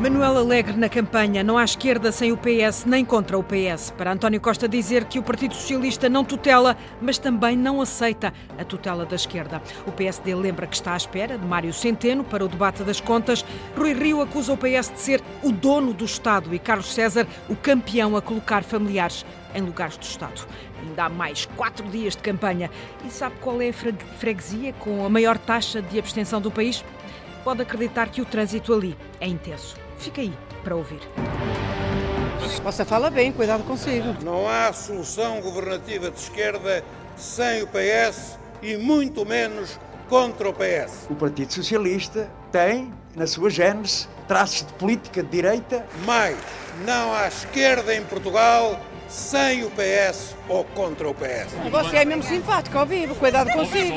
Manuel Alegre na campanha. Não há esquerda sem o PS nem contra o PS. Para António Costa dizer que o Partido Socialista não tutela, mas também não aceita a tutela da esquerda. O PSD lembra que está à espera de Mário Centeno para o debate das contas. Rui Rio acusa o PS de ser o dono do Estado e Carlos César o campeão a colocar familiares em lugares do Estado. Ainda há mais quatro dias de campanha. E sabe qual é a freguesia com a maior taxa de abstenção do país? Pode acreditar que o trânsito ali é intenso. Fica aí para ouvir. Você fala bem, cuidado consigo. Não há solução governativa de esquerda sem o PS e muito menos contra o PS. O Partido Socialista tem, na sua gênese, traços de política de direita. Mais, não há esquerda em Portugal sem o PS ou contra o PS. Você é mesmo simpático ao vivo, cuidado consigo.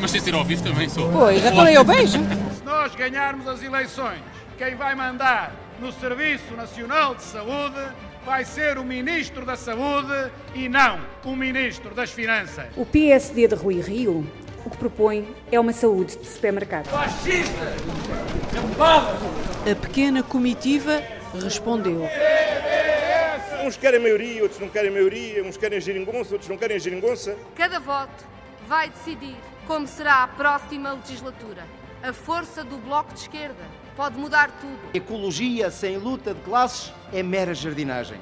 Mas sem ser ao vivo também sou. Pois, então eu beijo. Se nós ganharmos as eleições quem vai mandar no Serviço Nacional de Saúde vai ser o Ministro da Saúde e não o Ministro das Finanças. O PSD de Rui Rio o que propõe é uma saúde de supermercado. Fascista! A pequena comitiva respondeu. Uns querem maioria, outros não querem maioria, uns querem geringonça, outros não querem geringonça. Cada voto vai decidir como será a próxima legislatura. A força do Bloco de Esquerda pode mudar tudo. Ecologia sem luta de classes é mera jardinagem.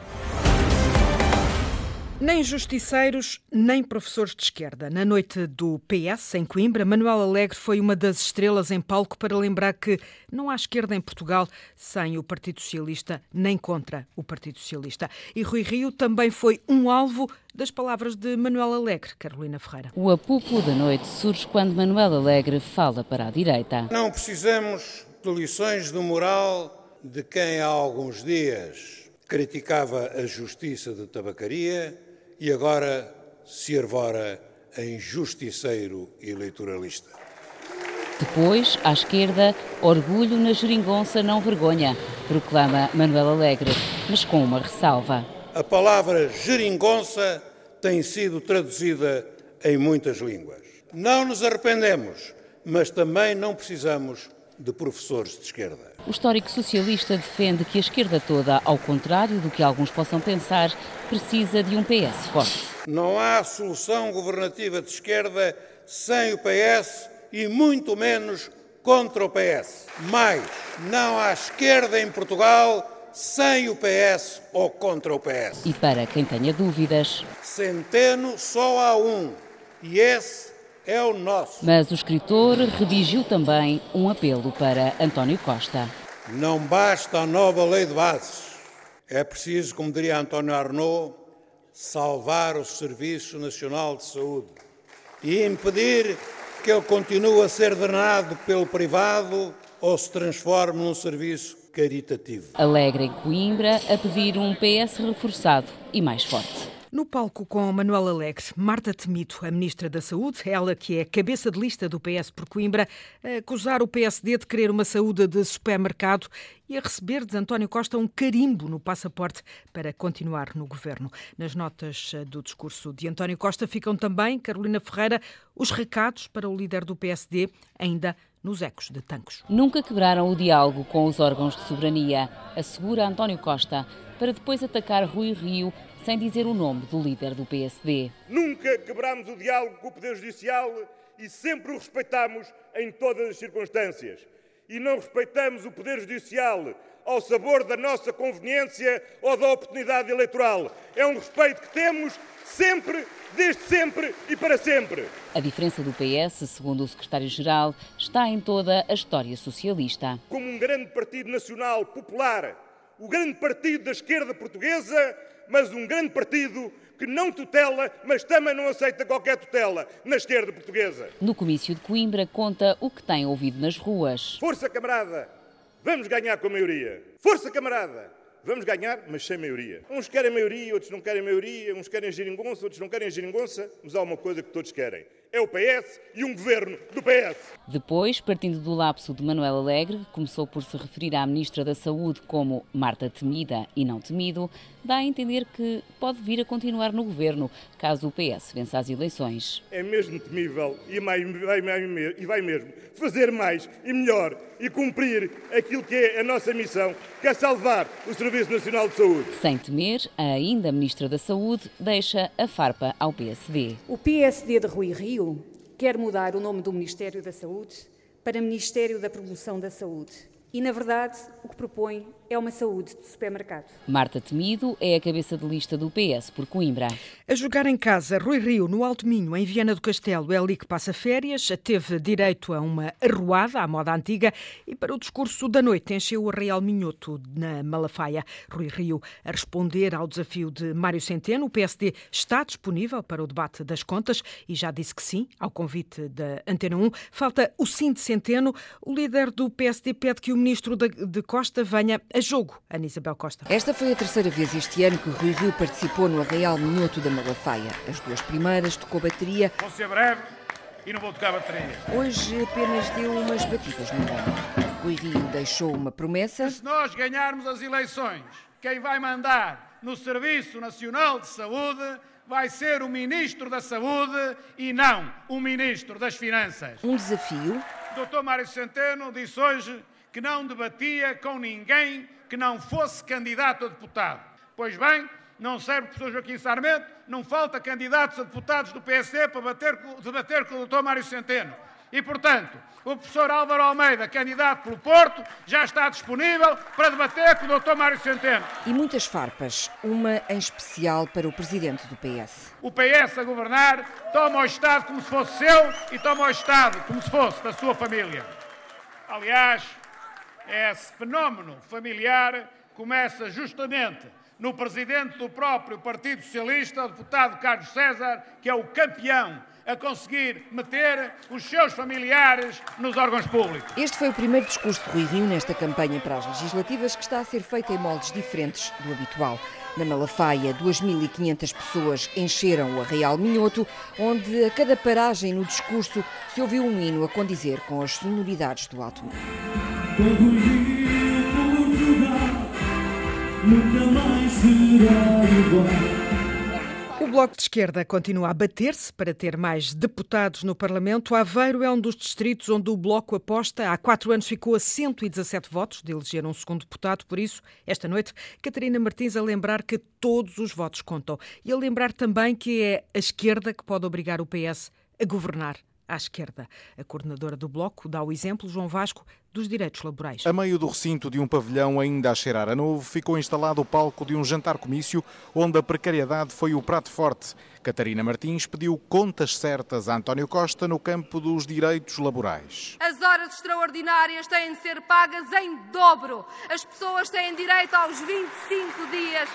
Nem justiceiros, nem professores de esquerda. Na noite do PS, em Coimbra, Manuel Alegre foi uma das estrelas em palco para lembrar que não há esquerda em Portugal sem o Partido Socialista, nem contra o Partido Socialista. E Rui Rio também foi um alvo das palavras de Manuel Alegre, Carolina Ferreira. O apupo da noite surge quando Manuel Alegre fala para a direita. Não precisamos de lições de moral de quem há alguns dias criticava a justiça de tabacaria e agora se arvora em justiceiro eleitoralista. Depois, à esquerda, orgulho na geringonça não vergonha, proclama Manuel Alegre, mas com uma ressalva. A palavra geringonça tem sido traduzida em muitas línguas. Não nos arrependemos, mas também não precisamos de professores de esquerda. O histórico socialista defende que a esquerda toda, ao contrário do que alguns possam pensar, precisa de um PS forte. Não há solução governativa de esquerda sem o PS e muito menos contra o PS. Mais, não há esquerda em Portugal sem o PS ou contra o PS. E para quem tenha dúvidas, Centeno só há um, e esse é o nosso. Mas o escritor redigiu também um apelo para António Costa. Não basta a nova lei de bases. É preciso, como diria António Arnaud, salvar o Serviço Nacional de Saúde e impedir que ele continue a ser drenado pelo privado ou se transforme num serviço caritativo. Alegre em Coimbra a pedir um PS reforçado e mais forte. No palco com Manuel Alegre, Marta Temito, a Ministra da Saúde, ela que é cabeça de lista do PS por Coimbra, a acusar o PSD de querer uma saúde de supermercado e a receber de António Costa um carimbo no passaporte para continuar no governo. Nas notas eh, do discurso de António Costa ficam também, Carolina Ferreira, os recados para o líder do PSD, ainda nos ecos de Tancos. Nunca quebraram o diálogo com os órgãos de soberania, assegura António Costa, para depois atacar Rui Rio sem dizer o nome do líder do PSD. Nunca quebramos o diálogo com o Poder Judicial e sempre o respeitamos em todas as circunstâncias. E não respeitamos o Poder Judicial ao sabor da nossa conveniência ou da oportunidade eleitoral. É um respeito que temos sempre, desde sempre e para sempre. A diferença do PS, segundo o secretário-geral, está em toda a história socialista. Como um grande partido nacional popular, o grande partido da esquerda portuguesa, mas um grande partido que não tutela, mas também não aceita qualquer tutela na esquerda portuguesa. No comício de Coimbra conta o que tem ouvido nas ruas. Força, camarada! Vamos ganhar com a maioria. Força, camarada! Vamos ganhar, mas sem maioria. Uns querem maioria, outros não querem maioria, uns querem geringonça, outros não querem geringonça, mas há uma coisa que todos querem: é o PS e um governo do PS. Depois, partindo do lapso de Manuel Alegre, que começou por se referir à Ministra da Saúde como Marta Temida e não Temido, dá a entender que pode vir a continuar no governo, caso o PS vença as eleições. É mesmo temível e vai, vai, e vai mesmo fazer mais e melhor e cumprir aquilo que é a nossa missão, que é salvar o Serviço Nacional de Saúde. Sem temer, a ainda Ministra da Saúde deixa a farpa ao PSD. O PSD de Rui Rio quer mudar o nome do Ministério da Saúde para Ministério da Promoção da Saúde. E, na verdade, o que propõe é uma saúde de supermercado. Marta Temido é a cabeça de lista do PS por Coimbra. A jogar em casa, Rui Rio, no Alto Minho, em Viana do Castelo, é ali que passa férias, teve direito a uma arruada à moda antiga e para o discurso da noite encheu o Real Minhoto na Malafaia. Rui Rio a responder ao desafio de Mário Centeno. O PSD está disponível para o debate das contas e já disse que sim ao convite da Antena 1. Falta o sim de Centeno. O líder do PSD pede que o ministro de Costa venha a jogo, Ana Isabel Costa. Esta foi a terceira vez este ano que Rui Rio participou no Arraial Minuto da Malafaia. As duas primeiras tocou bateria. Vou ser breve e não vou tocar bateria. Hoje apenas deu umas batidas no ombro. Rui Rio deixou uma promessa. Se nós ganharmos as eleições, quem vai mandar no Serviço Nacional de Saúde vai ser o Ministro da Saúde e não o Ministro das Finanças. Um desafio. O Dr. Mário Centeno disse hoje que não debatia com ninguém que não fosse candidato a deputado. Pois bem, não serve o professor Joaquim Sarmento, não falta candidatos a deputados do PSD para bater, debater com o Dr. Mário Centeno. E, portanto, o professor Álvaro Almeida, candidato pelo Porto, já está disponível para debater com o Dr. Mário Centeno. E muitas farpas, uma em especial para o presidente do PS. O PS a governar toma o Estado como se fosse seu e toma o Estado como se fosse da sua família. Aliás, esse fenómeno familiar começa justamente no presidente do próprio Partido Socialista, o deputado Carlos César, que é o campeão a conseguir meter os seus familiares nos órgãos públicos. Este foi o primeiro discurso de Rui Rio nesta campanha para as legislativas que está a ser feita em moldes diferentes do habitual. Na Malafaia, 2.500 pessoas encheram o Arraial Minhoto, onde a cada paragem no discurso se ouviu um hino a condizer com as sonoridades do Alto Minho. O Bloco de Esquerda continua a bater-se para ter mais deputados no Parlamento. Aveiro é um dos distritos onde o Bloco aposta. Há quatro anos ficou a 117 votos de eleger um segundo deputado. Por isso, esta noite, Catarina Martins a lembrar que todos os votos contam. E a lembrar também que é a esquerda que pode obrigar o PS a governar à esquerda. A coordenadora do Bloco dá o exemplo, João Vasco, dos direitos laborais. A meio do recinto de um pavilhão ainda a cheirar a novo, ficou instalado o palco de um jantar-comício onde a precariedade foi o prato forte. Catarina Martins pediu contas certas a António Costa no campo dos direitos laborais. As horas extraordinárias têm de ser pagas em dobro. As pessoas têm direito aos 25 dias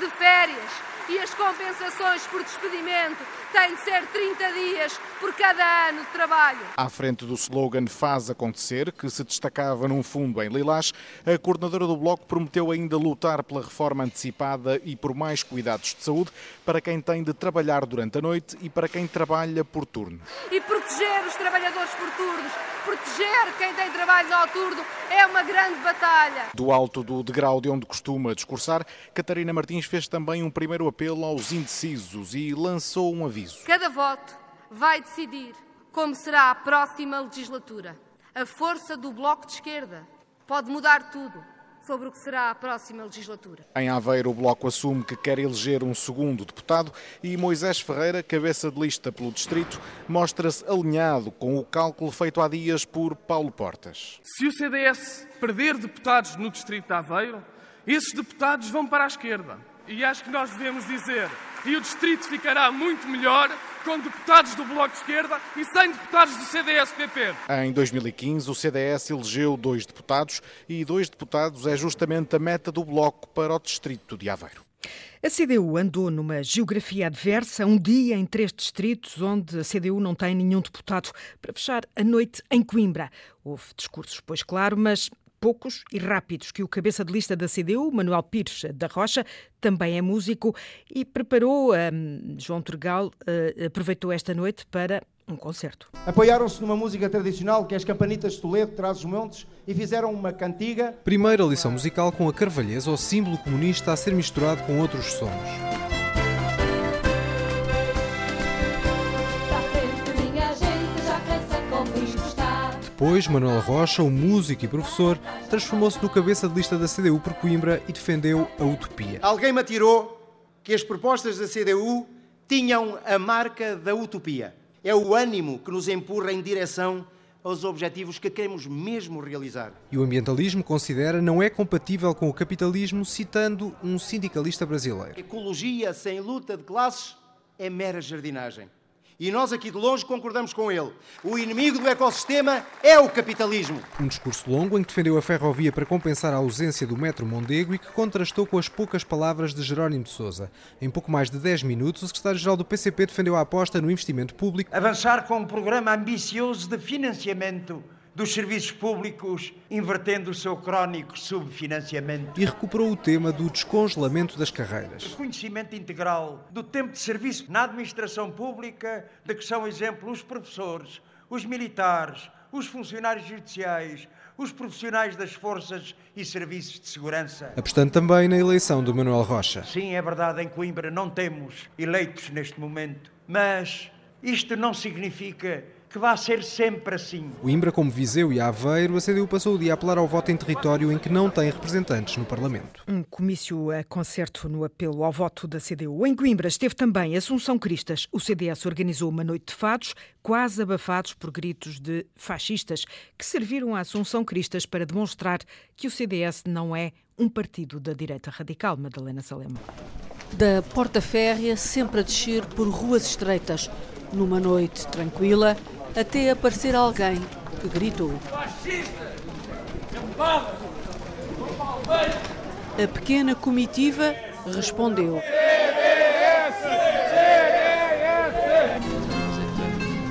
de férias e as compensações por despedimento têm de ser 30 dias por cada ano de trabalho. À frente do slogan Faz Acontecer, que se destacava num fundo em Lilás, a coordenadora do Bloco prometeu ainda lutar pela reforma antecipada e por mais cuidados de saúde para quem tem de trabalhar durante a noite e para quem trabalha por turno. E proteger os trabalhadores por turnos, proteger quem tem trabalho noturno é uma grande batalha. Do alto do degrau de onde costuma discursar, Catarina Martins fez também um primeiro apelo aos indecisos e lançou um aviso. Cada voto vai decidir como será a próxima legislatura. A força do Bloco de Esquerda pode mudar tudo sobre o que será a próxima legislatura. Em Aveiro, o Bloco assume que quer eleger um segundo deputado e Moisés Ferreira, cabeça de lista pelo distrito, mostra-se alinhado com o cálculo feito há dias por Paulo Portas. Se o CDS perder deputados no distrito de Aveiro, esses deputados vão para a esquerda. E acho que nós devemos dizer, e o distrito ficará muito melhor com deputados do Bloco de Esquerda e sem deputados do CDS-PP. Em 2015, o CDS elegeu dois deputados e dois deputados é justamente a meta do Bloco para o distrito de Aveiro. A CDU andou numa geografia adversa, um dia em três distritos onde a CDU não tem nenhum deputado, para fechar a noite em Coimbra. Houve discursos, pois claro, mas poucos e rápidos que o cabeça de lista da CDU, Manuel Pires da Rocha, também é músico e preparou, um, João Turgal uh, aproveitou esta noite para um concerto. Apoiaram-se numa música tradicional que é as Campanitas de Toledo, traz os montes, e fizeram uma cantiga. Primeira lição musical com a carvalheza, o símbolo comunista a ser misturado com outros sons. Depois, Manuel Rocha, um músico e professor, transformou-se no cabeça de lista da CDU por Coimbra e defendeu a utopia. Alguém me atirou que as propostas da CDU tinham a marca da utopia. É o ânimo que nos empurra em direção aos objetivos que queremos mesmo realizar. E o ambientalismo considera não é compatível com o capitalismo, citando um sindicalista brasileiro. Ecologia sem luta de classes é mera jardinagem. E nós aqui de longe concordamos com ele. O inimigo do ecossistema é o capitalismo. Um discurso longo em que defendeu a ferrovia para compensar a ausência do metro Mondego e que contrastou com as poucas palavras de Jerónimo de Sousa. Em pouco mais de 10 minutos, o secretário-geral do PCP defendeu a aposta no investimento público. Avançar com um programa ambicioso de financiamento dos serviços públicos, invertendo o seu crónico subfinanciamento. E recuperou o tema do descongelamento das carreiras. Reconhecimento integral do tempo de serviço na administração pública, de que são exemplo os professores, os militares, os funcionários judiciais, os profissionais das forças e serviços de segurança. Apostando também na eleição do Manuel Rocha. Sim, é verdade, em Coimbra não temos eleitos neste momento, mas isto não significa que vai ser sempre assim. O Imbra, como Viseu e Aveiro, a CDU passou o dia a apelar ao voto em território em que não tem representantes no Parlamento. Um comício a concerto no apelo ao voto da CDU. Em Coimbra esteve também Assunção Cristas. O CDS organizou uma noite de fados, quase abafados por gritos de fascistas, que serviram a Assunção Cristas para demonstrar que o CDS não é um partido da direita radical, Madalena Salema. Da Porta Férrea, sempre a descer por ruas estreitas, numa noite tranquila, até aparecer alguém que gritou. A pequena comitiva respondeu.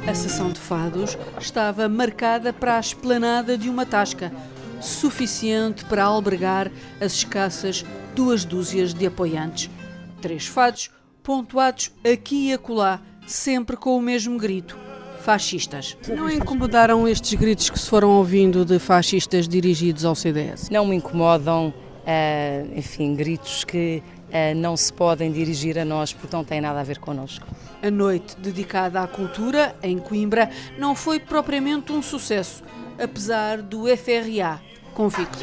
A sessão de fados estava marcada para a esplanada de uma tasca, suficiente para albergar as escassas duas dúzias de apoiantes. Três fados pontuados aqui e acolá, sempre com o mesmo grito fascistas. Não incomodaram estes gritos que se foram ouvindo de fascistas dirigidos ao CDS? Não me incomodam, uh, enfim, gritos que uh, não se podem dirigir a nós porque não têm nada a ver connosco. A noite dedicada à cultura, em Coimbra, não foi propriamente um sucesso, apesar do FRA convicto.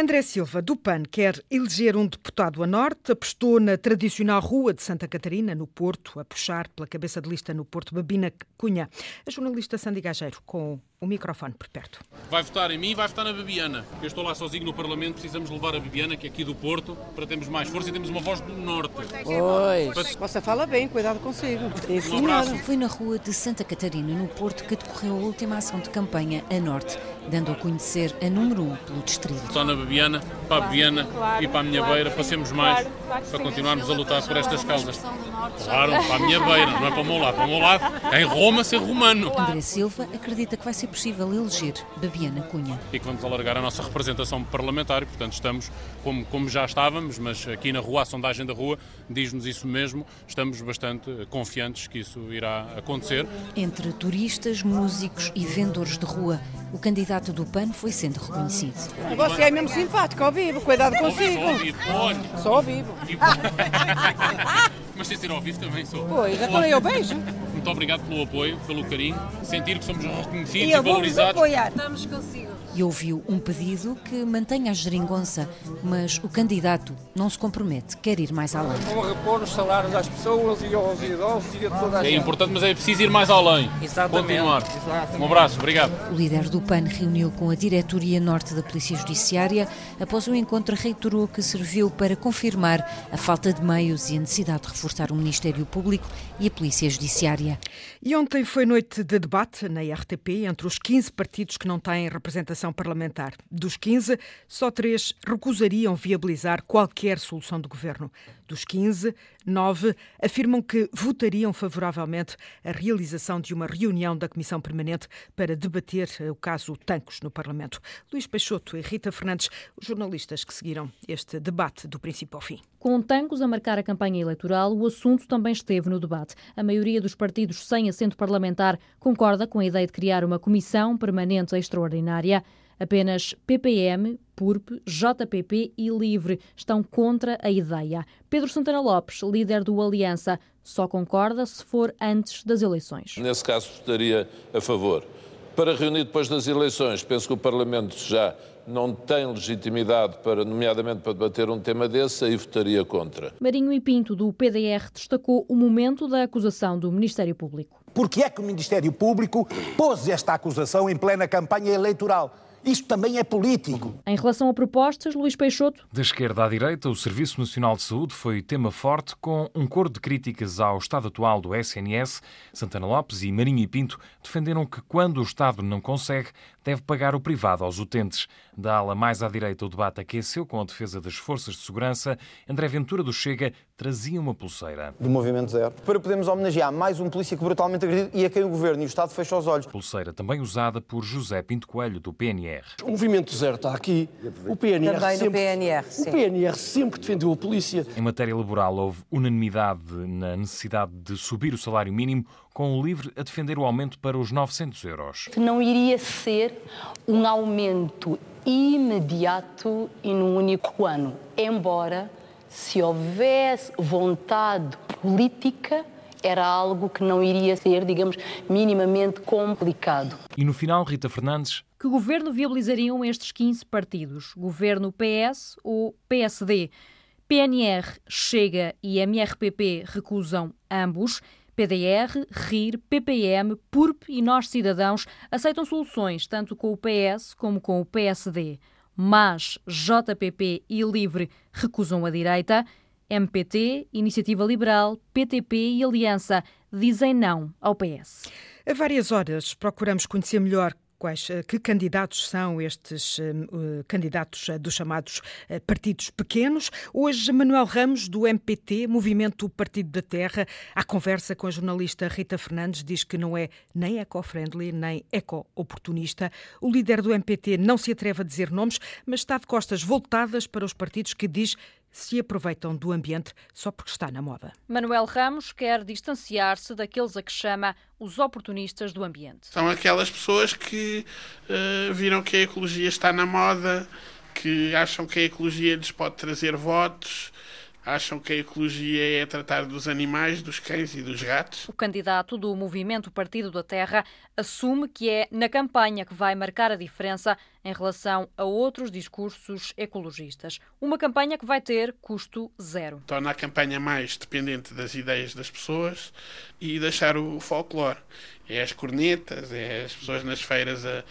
André Silva, do PAN, quer eleger um deputado a norte, apostou na tradicional Rua de Santa Catarina, no Porto, a puxar pela cabeça de lista no Porto Babina Cunha. A jornalista Sandy Gageiro, com o microfone por perto. Vai votar em mim e vai votar na Bebiana. Eu estou lá sozinho no Parlamento, precisamos levar a Bebiana, que é aqui do Porto, para termos mais força e temos uma voz do Norte. Pois. Você fala bem, cuidado consigo. Um abraço. Foi na rua de Santa Catarina, no Porto, que decorreu a última ação de campanha a norte, dando a conhecer a número 1 um pelo distrito. Só na Bebiana, para a Bebiana e para a minha beira, passemos mais para continuarmos a lutar por estas causas. Claro, para a minha beira, não é para o meu lado. Para o meu lado, em Roma, ser romano. André Silva acredita que vai ser possível eleger Babiana Cunha. E que vamos alargar a nossa representação parlamentar e, portanto, estamos como, como já estávamos, mas aqui na rua, a sondagem da rua diz-nos isso mesmo. Estamos bastante confiantes que isso irá acontecer. Entre turistas, músicos e vendedores de rua, o candidato do PAN foi sendo reconhecido. Você é mesmo simpático ao vivo, cuidado consigo. Só ao vivo. Só ao vivo. Mas sem ser ao vivo também sou. Pois, então eu beijo. Muito obrigado pelo apoio, pelo carinho, sentir que somos reconhecidos E e, valorizados. apoiar. Estamos consigo. E ouviu um pedido que mantenha a geringonça, mas o candidato não se compromete, quer ir mais além. Vão repor os salários às pessoas e aos idosos e a toda a É gente. importante, mas é preciso ir mais além. Exatamente, Continuar. exatamente. Um abraço, obrigado. O líder do PAN reuniu com a Diretoria Norte da Polícia Judiciária. Após o encontro, reiterou que serviu para confirmar a falta de meios e a necessidade de reforçar o Ministério Público e a Polícia Judiciária. E ontem foi noite de debate na RTP entre os 15 partidos que não têm representação parlamentar. Dos 15, só três recusariam viabilizar qualquer solução do governo. Dos 15, 9 afirmam que votariam favoravelmente a realização de uma reunião da Comissão Permanente para debater o caso Tancos no Parlamento. Luís Peixoto e Rita Fernandes, os jornalistas que seguiram este debate do princípio ao fim. Com Tancos a marcar a campanha eleitoral, o assunto também esteve no debate. A maioria dos partidos sem assento parlamentar concorda com a ideia de criar uma comissão permanente extraordinária. Apenas PPM, PURP, JPP e LIVRE estão contra a ideia. Pedro Santana Lopes, líder do Aliança, só concorda se for antes das eleições. Nesse caso, votaria a favor. Para reunir depois das eleições, penso que o Parlamento já não tem legitimidade para, nomeadamente, para debater um tema desse, aí votaria contra. Marinho e Pinto, do PDR, destacou o momento da acusação do Ministério Público. Porque é que o Ministério Público pôs esta acusação em plena campanha eleitoral? Isto também é político. Em relação a propostas, Luís Peixoto. Da esquerda à direita, o Serviço Nacional de Saúde foi tema forte, com um coro de críticas ao estado atual do SNS. Santana Lopes e Marinho e Pinto defenderam que, quando o Estado não consegue, deve pagar o privado aos utentes. Da ala mais à direita, o debate aqueceu com a defesa das forças de segurança. André Ventura do Chega trazia uma pulseira. Do Movimento Zero. Para podermos homenagear mais um polícia que brutalmente agredido e a quem o Governo e o Estado fecham os olhos. Pulseira também usada por José Pinto Coelho, do PNR. O Movimento Zero está aqui. O PNR Também sempre, do PNR, sim. O PNR sempre defendeu a polícia. Em matéria laboral, houve unanimidade na necessidade de subir o salário mínimo, com o LIVRE a defender o aumento para os 900 euros. Não iria ser um aumento imediato e num único ano, embora se houvesse vontade política era algo que não iria ser, digamos, minimamente complicado. E no final, Rita Fernandes. Que governo viabilizariam estes 15 partidos? Governo PS ou PSD? PNR, Chega e MRPP recusam ambos. PDR, RIR, PPM, PURP e Nós Cidadãos aceitam soluções tanto com o PS como com o PSD. Mas JPP e LIVRE recusam a direita. MPT, Iniciativa Liberal, PTP e Aliança dizem não ao PS. A várias horas procuramos conhecer melhor quais que candidatos são estes uh, candidatos uh, dos chamados partidos pequenos. Hoje, Manuel Ramos, do MPT, Movimento Partido da Terra, à conversa com a jornalista Rita Fernandes, diz que não é nem eco-friendly, nem eco-oportunista. O líder do MPT não se atreve a dizer nomes, mas está de costas voltadas para os partidos que diz se aproveitam do ambiente só porque está na moda. Manuel Ramos quer distanciar-se daqueles a que chama os oportunistas do ambiente. São aquelas pessoas que uh, viram que a ecologia está na moda, que acham que a ecologia lhes pode trazer votos, acham que a ecologia é tratar dos animais, dos cães e dos gatos. O candidato do Movimento Partido da Terra assume que é na campanha que vai marcar a diferença em relação a outros discursos ecologistas. Uma campanha que vai ter custo zero. Torna a campanha mais dependente das ideias das pessoas e deixar o folclore. É as cornetas, é as pessoas nas feiras a...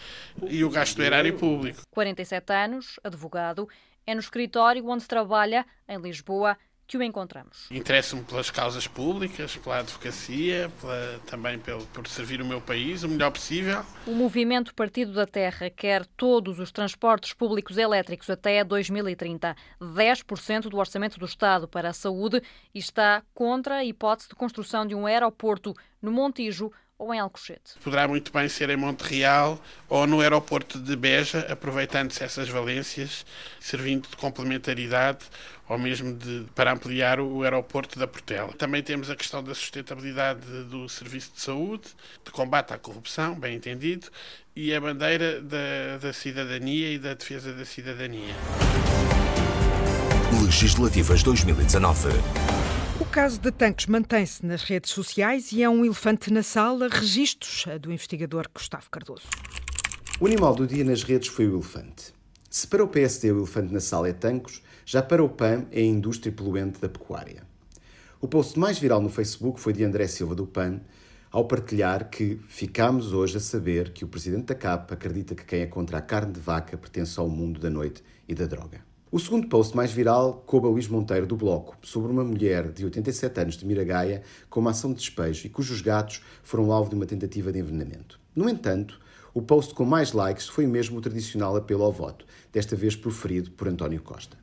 e o gasto do erário público. 47 anos, advogado, é no escritório onde trabalha, em Lisboa, que o encontramos. Interesso-me pelas causas públicas, pela advocacia, pela, também pelo, por servir o meu país o melhor possível. O Movimento Partido da Terra quer todos os transportes públicos elétricos até 2030, 10% do orçamento do Estado para a saúde e está contra a hipótese de construção de um aeroporto no Montijo ou em Alcochete. Poderá muito bem ser em Monte Real ou no aeroporto de Beja, aproveitando-se essas valências, servindo de complementaridade ou mesmo de, para ampliar o aeroporto da Portela. Também temos a questão da sustentabilidade do serviço de saúde, de combate à corrupção, bem entendido, e a bandeira da, da cidadania e da defesa da cidadania. Legislativas 2019. O caso de Tancos mantém-se nas redes sociais e é um elefante na sala, registros do investigador Gustavo Cardoso. O animal do dia nas redes foi o elefante. Se para o PSD o elefante na sala é Tancos, já para o PAN é a indústria poluente da pecuária. O post mais viral no Facebook foi de André Silva do PAN, ao partilhar que ficámos hoje a saber que o presidente da CAP acredita que quem é contra a carne de vaca pertence ao mundo da noite e da droga. O segundo post mais viral coube a Luís Monteiro do Bloco, sobre uma mulher de 87 anos de Miragaia com uma ação de despejo e cujos gatos foram alvo de uma tentativa de envenenamento. No entanto, o post com mais likes foi mesmo o tradicional apelo ao voto, desta vez proferido por António Costa.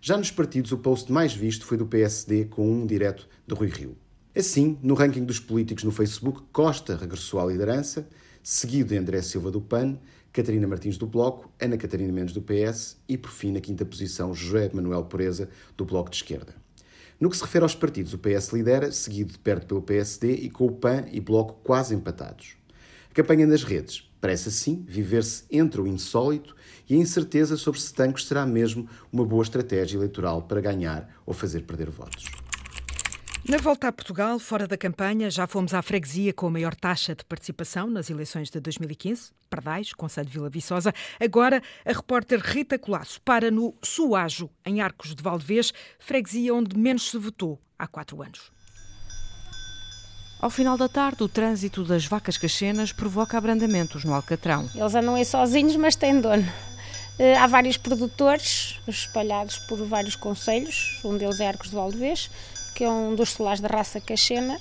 Já nos partidos, o post mais visto foi do PSD, com um direto de Rui Rio. Assim, no ranking dos políticos no Facebook, Costa regressou à liderança, seguido de André Silva do PAN, Catarina Martins do Bloco, Ana Catarina Mendes do PS e, por fim, na quinta posição, José Manuel Pureza do Bloco de Esquerda. No que se refere aos partidos, o PS lidera, seguido de perto pelo PSD e com o PAN e Bloco quase empatados. A campanha nas redes parece assim viver-se entre o insólito e a incerteza sobre se Tancos será mesmo uma boa estratégia eleitoral para ganhar ou fazer perder votos. Na volta a Portugal, fora da campanha, já fomos à freguesia com a maior taxa de participação nas eleições de 2015, Pardais, Conselho de Vila Viçosa. Agora, a repórter Rita Colasso para no Suajo, em Arcos de Valdevez, freguesia onde menos se votou há quatro anos. Ao final da tarde, o trânsito das vacas cachenas provoca abrandamentos no Alcatrão. Eles andam aí sozinhos, mas têm dono. Eh, há vários produtores espalhados por vários conselhos, um deles é Arcos de Valdevez, que é um dos solares da raça cachena,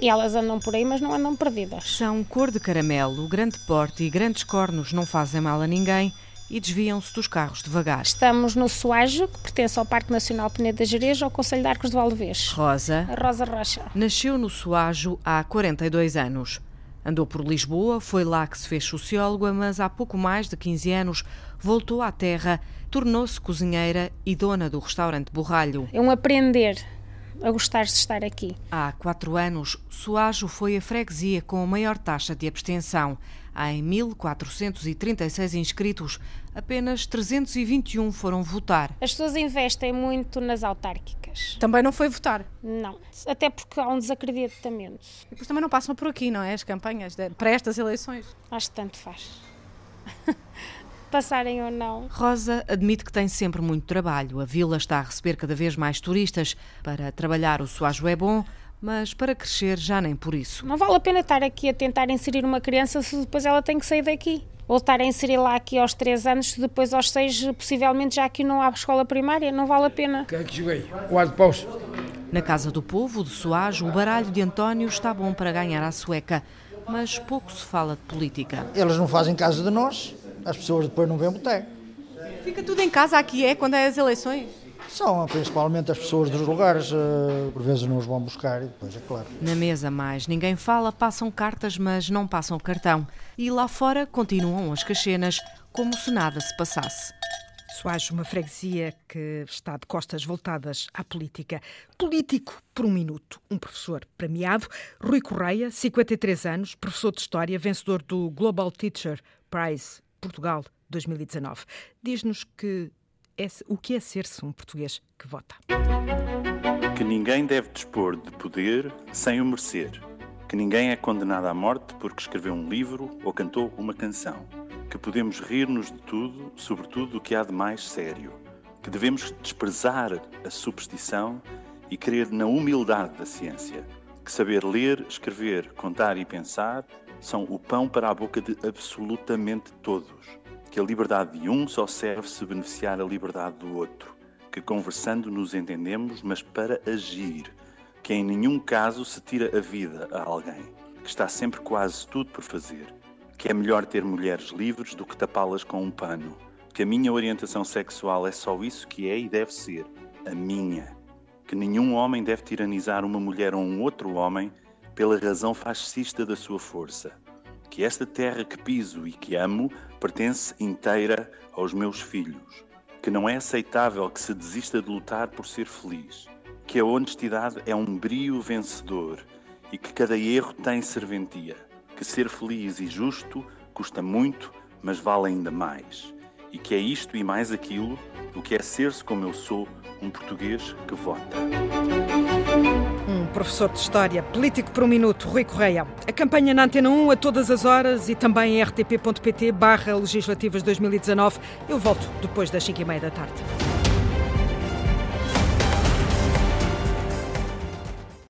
e elas andam por aí, mas não andam perdidas. São cor de caramelo, grande porte e grandes cornos não fazem mal a ninguém e desviam-se dos carros devagar. Estamos no Soajo, que pertence ao Parque Nacional Peneda da Gerês, ao Conselho de Arcos de Valdevez. Rosa. A Rosa Rocha. Nasceu no Soajo há 42 anos. Andou por Lisboa, foi lá que se fez socióloga, mas há pouco mais de 15 anos voltou à terra, tornou-se cozinheira e dona do restaurante Borralho. É um aprender a gostar de estar aqui. Há quatro anos, Soajo foi a freguesia com a maior taxa de abstenção. Em 1.436 inscritos, apenas 321 foram votar. As pessoas investem muito nas autárquicas. Também não foi votar? Não, até porque há um desacreditamento. E depois também não passam por aqui, não é? As campanhas de, para estas eleições? Acho que tanto faz. passarem ou não. Rosa admite que tem sempre muito trabalho. A vila está a receber cada vez mais turistas. Para trabalhar o Soajo é bom, mas para crescer já nem por isso. Não vale a pena estar aqui a tentar inserir uma criança se depois ela tem que sair daqui. Ou estar a inserir lá aqui aos 3 anos, se depois aos 6, possivelmente já aqui não há escola primária, não vale a pena. Quem é que joguei? Na Casa do Povo, de Soajo, o baralho de António está bom para ganhar a sueca, mas pouco se fala de política. Eles não fazem caso de nós, as pessoas depois não vêm boteco. Fica tudo em casa aqui, é? Quando é as eleições? São principalmente as pessoas dos lugares, eh, por vezes nos vão buscar e depois, é claro. Na mesa mais ninguém fala, passam cartas, mas não passam cartão. E lá fora continuam as cachenas, como se nada se passasse. Soares, uma freguesia que está de costas voltadas à política. Político por um minuto. Um professor premiado, Rui Correia, 53 anos, professor de História, vencedor do Global Teacher Prize Portugal 2019. Diz-nos que é, o que é ser-se um português que vota. Que ninguém deve dispor de poder sem o merecer. Que ninguém é condenado à morte porque escreveu um livro ou cantou uma canção. Que podemos rir-nos de tudo, sobretudo do que há de mais sério. Que devemos desprezar a superstição e crer na humildade da ciência. Que saber ler, escrever, contar e pensar são o pão para a boca de absolutamente todos. Que a liberdade de um só serve se beneficiar a liberdade do outro, que conversando nos entendemos, mas para agir, que em nenhum caso se tira a vida a alguém, que está sempre quase tudo por fazer, que é melhor ter mulheres livres do que tapá-las com um pano, que a minha orientação sexual é só isso que é e deve ser, a minha, que nenhum homem deve tiranizar uma mulher ou um outro homem pela razão fascista da sua força que esta terra que piso e que amo pertence inteira aos meus filhos, que não é aceitável que se desista de lutar por ser feliz, que a honestidade é um brio vencedor e que cada erro tem serventia, que ser feliz e justo custa muito, mas vale ainda mais, e que é isto e mais aquilo o que é ser-se como eu sou, um português que vota. Professor de História, político por um minuto, Rui Correia. A campanha na Antena 1 a todas as horas e também em rtp.pt barra legislativas 2019. Eu volto depois das 5 e meia da tarde.